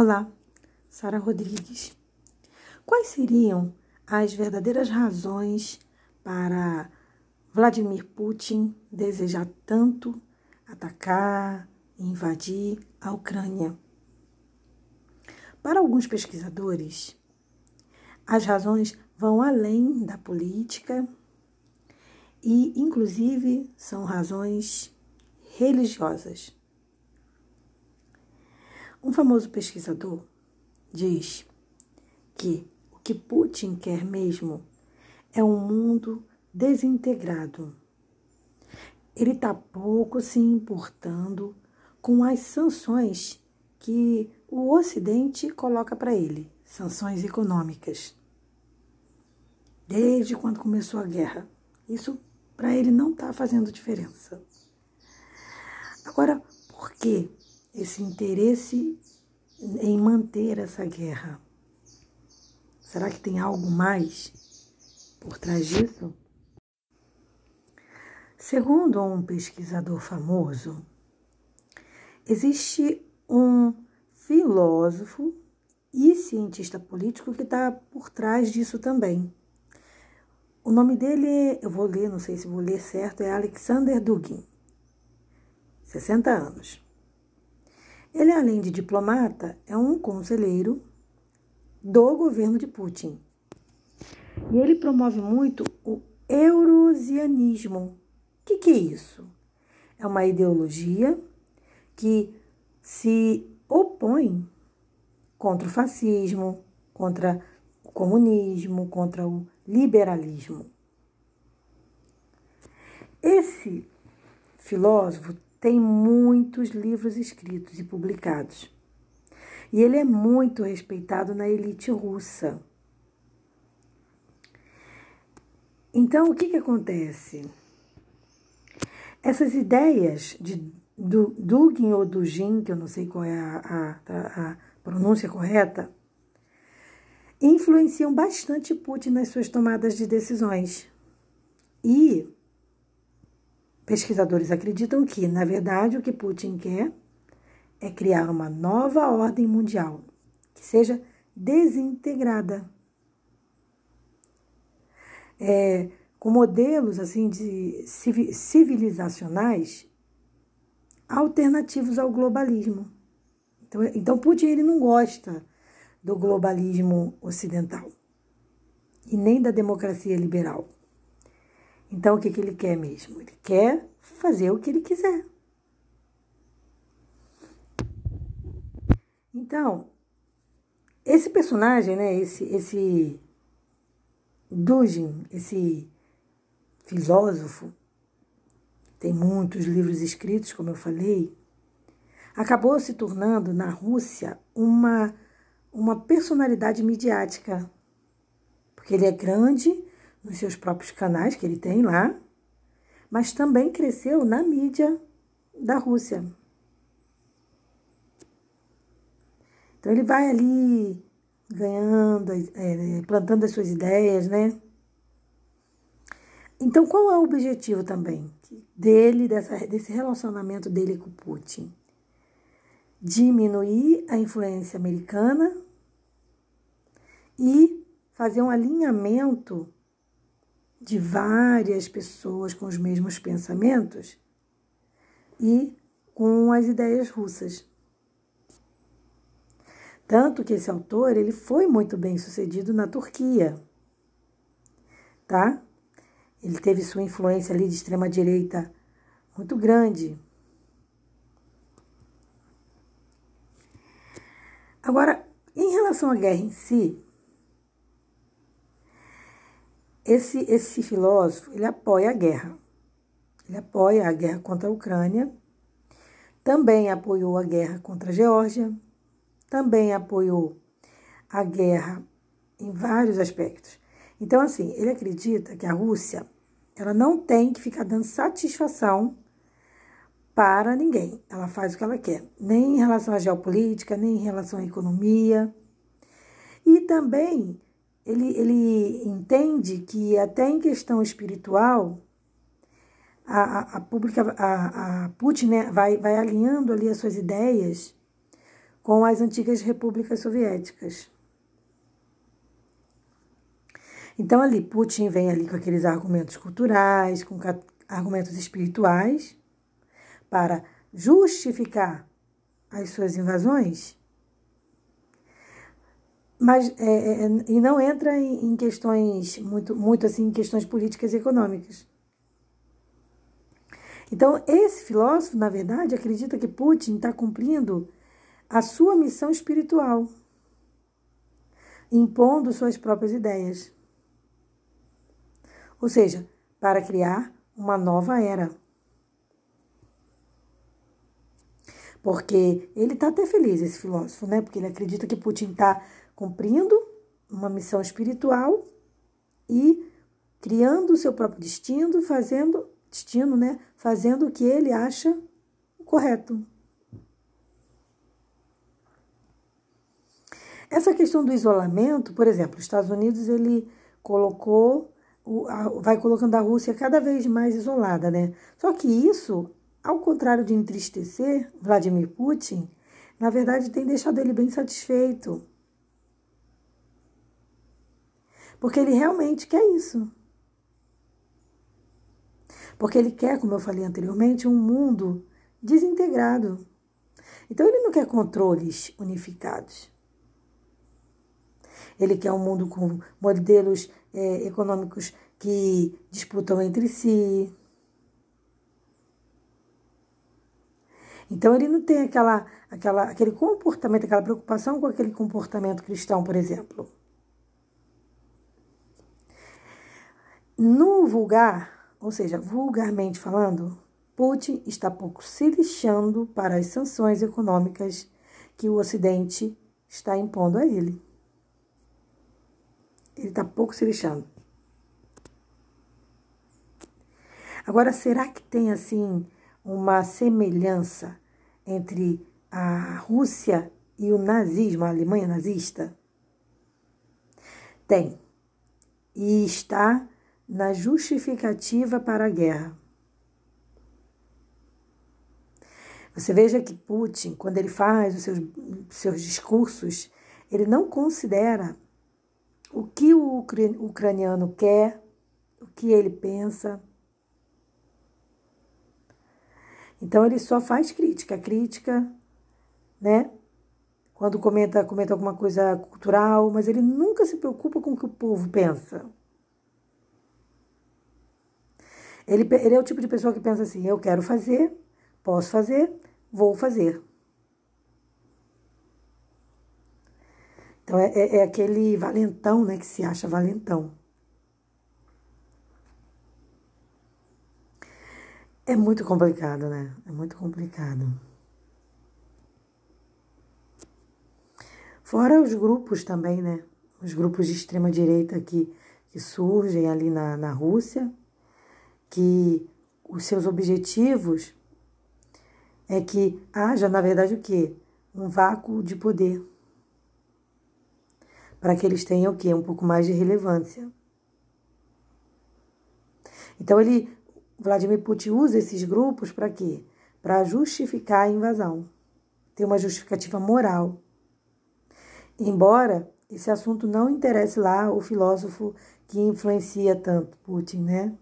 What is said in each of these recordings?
Olá, Sara Rodrigues. Quais seriam as verdadeiras razões para Vladimir Putin desejar tanto atacar e invadir a Ucrânia? Para alguns pesquisadores, as razões vão além da política e, inclusive, são razões religiosas. Um famoso pesquisador diz que o que Putin quer mesmo é um mundo desintegrado. Ele está pouco se importando com as sanções que o Ocidente coloca para ele sanções econômicas. Desde quando começou a guerra. Isso para ele não está fazendo diferença. Agora, por que esse interesse em manter essa guerra? Será que tem algo mais por trás disso? Segundo um pesquisador famoso, existe um filósofo e cientista político que está por trás disso também. O nome dele, eu vou ler, não sei se vou ler certo, é Alexander Dugin, 60 anos. Ele, além de diplomata, é um conselheiro do governo de Putin. E ele promove muito o eurosianismo. O que, que é isso? É uma ideologia que se opõe contra o fascismo, contra o comunismo, contra o liberalismo. Esse filósofo tem muitos livros escritos e publicados. E ele é muito respeitado na elite russa. Então, o que, que acontece? Essas ideias de Dugin ou Dugin, que eu não sei qual é a, a, a pronúncia correta, influenciam bastante Putin nas suas tomadas de decisões. E pesquisadores acreditam que, na verdade, o que Putin quer é criar uma nova ordem mundial que seja desintegrada. É, com modelos assim de civilizacionais alternativos ao globalismo. Então, então Putin ele não gosta do globalismo ocidental e nem da democracia liberal. Então, o que, que ele quer mesmo? Ele quer fazer o que ele quiser. Então, esse personagem, né, esse, esse Dugin, esse filósofo, tem muitos livros escritos, como eu falei, acabou se tornando na Rússia uma, uma personalidade midiática. Porque ele é grande nos seus próprios canais que ele tem lá, mas também cresceu na mídia da Rússia. Então ele vai ali ganhando, é, plantando as suas ideias, né? Então qual é o objetivo também dele, dessa, desse relacionamento dele com Putin? diminuir a influência americana e fazer um alinhamento de várias pessoas com os mesmos pensamentos e com as ideias russas. Tanto que esse autor ele foi muito bem sucedido na Turquia, tá? Ele teve sua influência ali de extrema direita muito grande Agora, em relação à guerra em si, esse, esse filósofo ele apoia a guerra. Ele apoia a guerra contra a Ucrânia, também apoiou a guerra contra a Geórgia, também apoiou a guerra em vários aspectos. Então, assim, ele acredita que a Rússia ela não tem que ficar dando satisfação para ninguém. Ela faz o que ela quer, nem em relação à geopolítica, nem em relação à economia. E também ele, ele entende que até em questão espiritual, a, a, a, a, a Putin né, vai, vai alinhando ali as suas ideias com as antigas repúblicas soviéticas. Então ali Putin vem ali com aqueles argumentos culturais, com argumentos espirituais para justificar as suas invasões, mas é, é, é, e não entra em, em, questões muito, muito assim em questões políticas e econômicas. Então esse filósofo, na verdade, acredita que Putin está cumprindo a sua missão espiritual, impondo suas próprias ideias. Ou seja, para criar uma nova era. Porque ele está até feliz, esse filósofo, né? Porque ele acredita que Putin está cumprindo uma missão espiritual e criando o seu próprio destino, fazendo destino, né? Fazendo o que ele acha correto. Essa questão do isolamento, por exemplo, os Estados Unidos ele colocou vai colocando a Rússia cada vez mais isolada, né? Só que isso, ao contrário de entristecer Vladimir Putin, na verdade tem deixado ele bem satisfeito. Porque ele realmente quer isso. Porque ele quer, como eu falei anteriormente, um mundo desintegrado. Então ele não quer controles unificados. Ele quer um mundo com modelos é, econômicos que disputam entre si. Então ele não tem aquela, aquela, aquele comportamento, aquela preocupação com aquele comportamento cristão, por exemplo. No vulgar, ou seja, vulgarmente falando, Putin está pouco se lixando para as sanções econômicas que o Ocidente está impondo a ele. Ele está pouco se lixando. Agora, será que tem assim uma semelhança entre a Rússia e o nazismo, a Alemanha nazista? Tem. E está na justificativa para a guerra. Você veja que Putin, quando ele faz os seus, seus discursos, ele não considera o que o ucraniano quer, o que ele pensa. Então ele só faz crítica, crítica, né? Quando comenta, comenta alguma coisa cultural, mas ele nunca se preocupa com o que o povo pensa. Ele, ele é o tipo de pessoa que pensa assim: eu quero fazer, posso fazer, vou fazer. Então, é, é, é aquele valentão, né, que se acha valentão. É muito complicado, né? É muito complicado. Fora os grupos também, né? Os grupos de extrema direita que, que surgem ali na, na Rússia, que os seus objetivos é que haja, na verdade, o quê? Um vácuo de poder para que eles tenham o quê? Um pouco mais de relevância. Então ele, Vladimir Putin usa esses grupos para quê? Para justificar a invasão. Tem uma justificativa moral. Embora esse assunto não interesse lá o filósofo que influencia tanto Putin, né?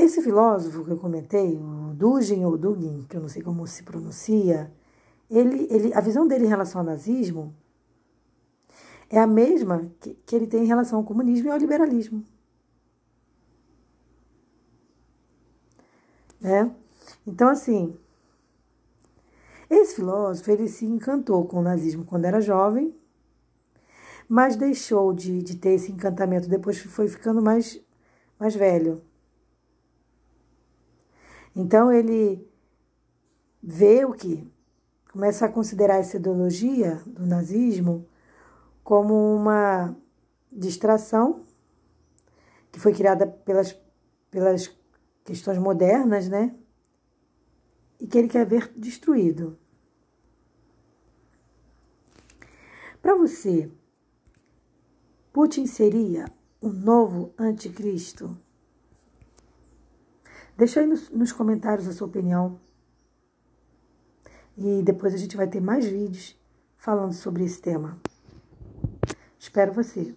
Esse filósofo que eu comentei, o Dugin ou Dugin, que eu não sei como se pronuncia, ele, ele, a visão dele em relação ao nazismo é a mesma que, que ele tem em relação ao comunismo e ao liberalismo. Né? Então, assim, esse filósofo ele se encantou com o nazismo quando era jovem, mas deixou de, de ter esse encantamento depois que foi ficando mais, mais velho. Então ele vê o que? começa a considerar essa ideologia do nazismo como uma distração que foi criada pelas, pelas questões modernas, né? E que ele quer ver destruído. Para você, Putin seria o novo anticristo? Deixa aí nos, nos comentários a sua opinião. E depois a gente vai ter mais vídeos falando sobre esse tema. Espero você.